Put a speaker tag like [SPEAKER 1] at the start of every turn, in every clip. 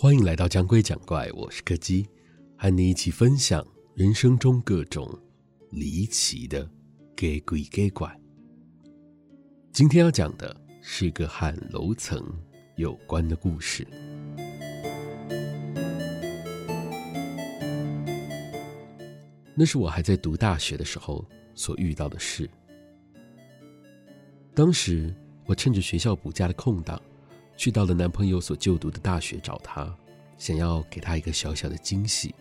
[SPEAKER 1] 欢迎来到讲鬼讲怪，我是柯基，和你一起分享人生中各种离奇的给鬼给怪。今天要讲的是一个和楼层有关的故事。那是我还在读大学的时候所遇到的事。当时我趁着学校补假的空档。去到了男朋友所就读的大学找他，想要给他一个小小的惊喜。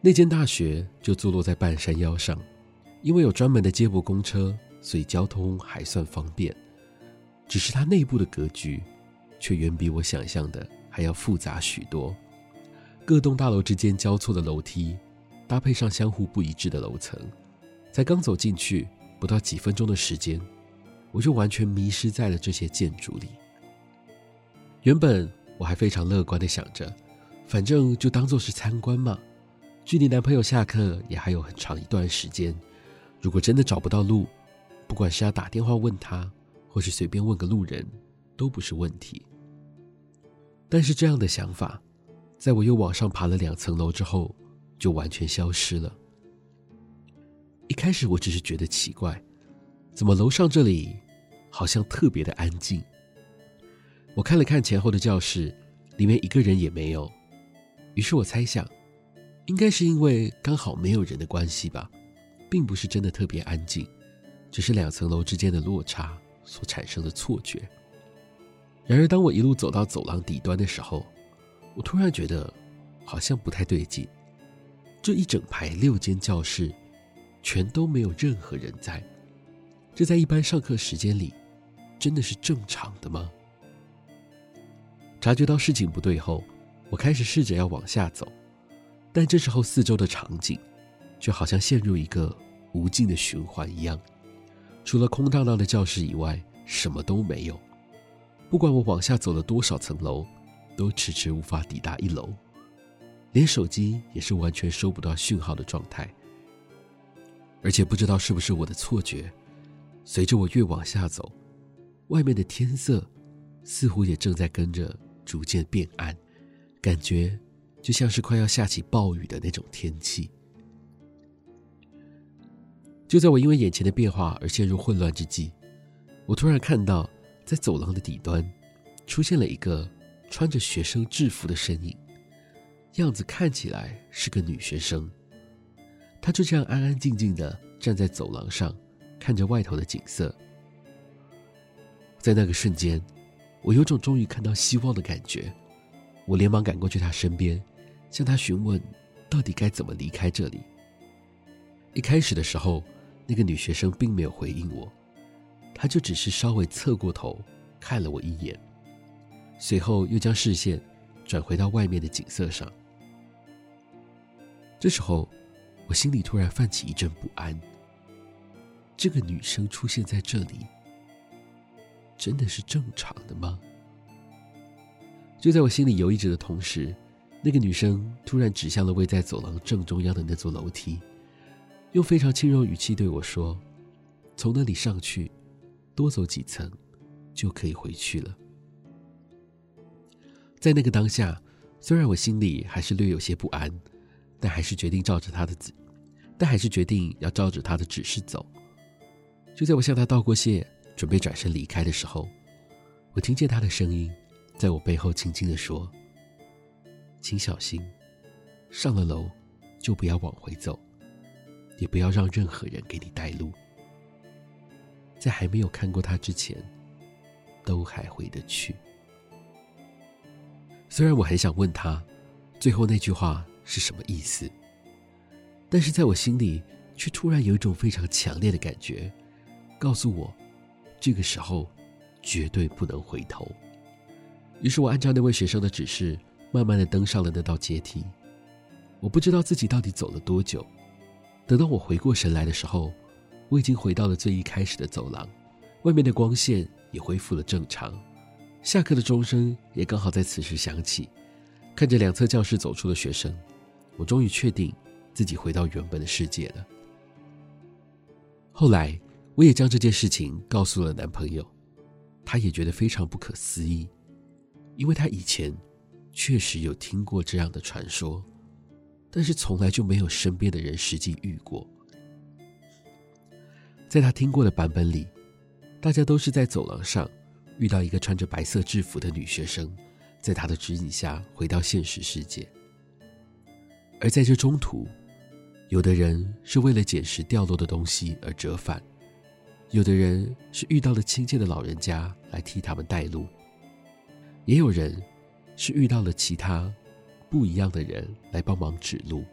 [SPEAKER 1] 那间大学就坐落在半山腰上，因为有专门的接驳公车，所以交通还算方便。只是它内部的格局，却远比我想象的还要复杂许多。各栋大楼之间交错的楼梯，搭配上相互不一致的楼层，才刚走进去不到几分钟的时间，我就完全迷失在了这些建筑里。原本我还非常乐观的想着，反正就当做是参观嘛，距离男朋友下课也还有很长一段时间。如果真的找不到路，不管是要打电话问他，或是随便问个路人，都不是问题。但是这样的想法，在我又往上爬了两层楼之后，就完全消失了。一开始我只是觉得奇怪，怎么楼上这里好像特别的安静。我看了看前后的教室，里面一个人也没有。于是我猜想，应该是因为刚好没有人的关系吧，并不是真的特别安静，只是两层楼之间的落差所产生的错觉。然而，当我一路走到走廊底端的时候，我突然觉得好像不太对劲。这一整排六间教室，全都没有任何人在。这在一般上课时间里，真的是正常的吗？察觉到事情不对后，我开始试着要往下走，但这时候四周的场景，却好像陷入一个无尽的循环一样，除了空荡荡的教室以外，什么都没有。不管我往下走了多少层楼，都迟迟无法抵达一楼，连手机也是完全收不到讯号的状态。而且不知道是不是我的错觉，随着我越往下走，外面的天色似乎也正在跟着。逐渐变暗，感觉就像是快要下起暴雨的那种天气。就在我因为眼前的变化而陷入混乱之际，我突然看到，在走廊的底端，出现了一个穿着学生制服的身影，样子看起来是个女学生。她就这样安安静静的站在走廊上，看着外头的景色。在那个瞬间，我有种终于看到希望的感觉，我连忙赶过去他身边，向他询问到底该怎么离开这里。一开始的时候，那个女学生并没有回应我，她就只是稍微侧过头看了我一眼，随后又将视线转回到外面的景色上。这时候，我心里突然泛起一阵不安。这个女生出现在这里。真的是正常的吗？就在我心里犹豫着的同时，那个女生突然指向了位在走廊正中央的那座楼梯，用非常轻柔语气对我说：“从那里上去，多走几层，就可以回去了。”在那个当下，虽然我心里还是略有些不安，但还是决定照着她的指，但还是决定要照着她的指示走。就在我向她道过谢。准备转身离开的时候，我听见他的声音在我背后轻轻地说：“请小心，上了楼就不要往回走，也不要让任何人给你带路。在还没有看过他之前，都还回得去。”虽然我很想问他最后那句话是什么意思，但是在我心里却突然有一种非常强烈的感觉，告诉我。这个时候，绝对不能回头。于是我按照那位学生的指示，慢慢的登上了那道阶梯。我不知道自己到底走了多久。等到我回过神来的时候，我已经回到了最一开始的走廊，外面的光线也恢复了正常，下课的钟声也刚好在此时响起。看着两侧教室走出的学生，我终于确定自己回到原本的世界了。后来。我也将这件事情告诉了男朋友，他也觉得非常不可思议，因为他以前确实有听过这样的传说，但是从来就没有身边的人实际遇过。在他听过的版本里，大家都是在走廊上遇到一个穿着白色制服的女学生，在他的指引下回到现实世界。而在这中途，有的人是为了捡拾掉落的东西而折返，有的人是遇到了亲切的老人家来替他们带路，也有人是遇到了其他不一样的人来帮忙指路。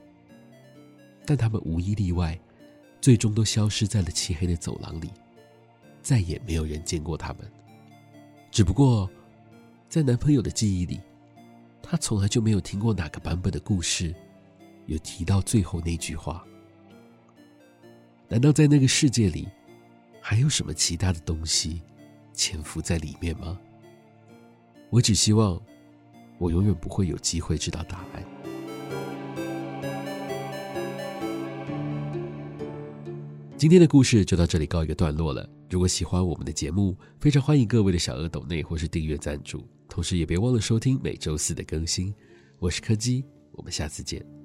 [SPEAKER 1] 但他们无一例外，最终都消失在了漆黑的走廊里，再也没有人见过他们。只不过，在男朋友的记忆里，他从来就没有听过哪个版本的故事有提到最后那句话。难道在那个世界里，还有什么其他的东西潜伏在里面吗？我只希望，我永远不会有机会知道答案。今天的故事就到这里告一个段落了。如果喜欢我们的节目，非常欢迎各位的小额抖内或是订阅赞助，同时也别忘了收听每周四的更新。我是柯基，我们下次见。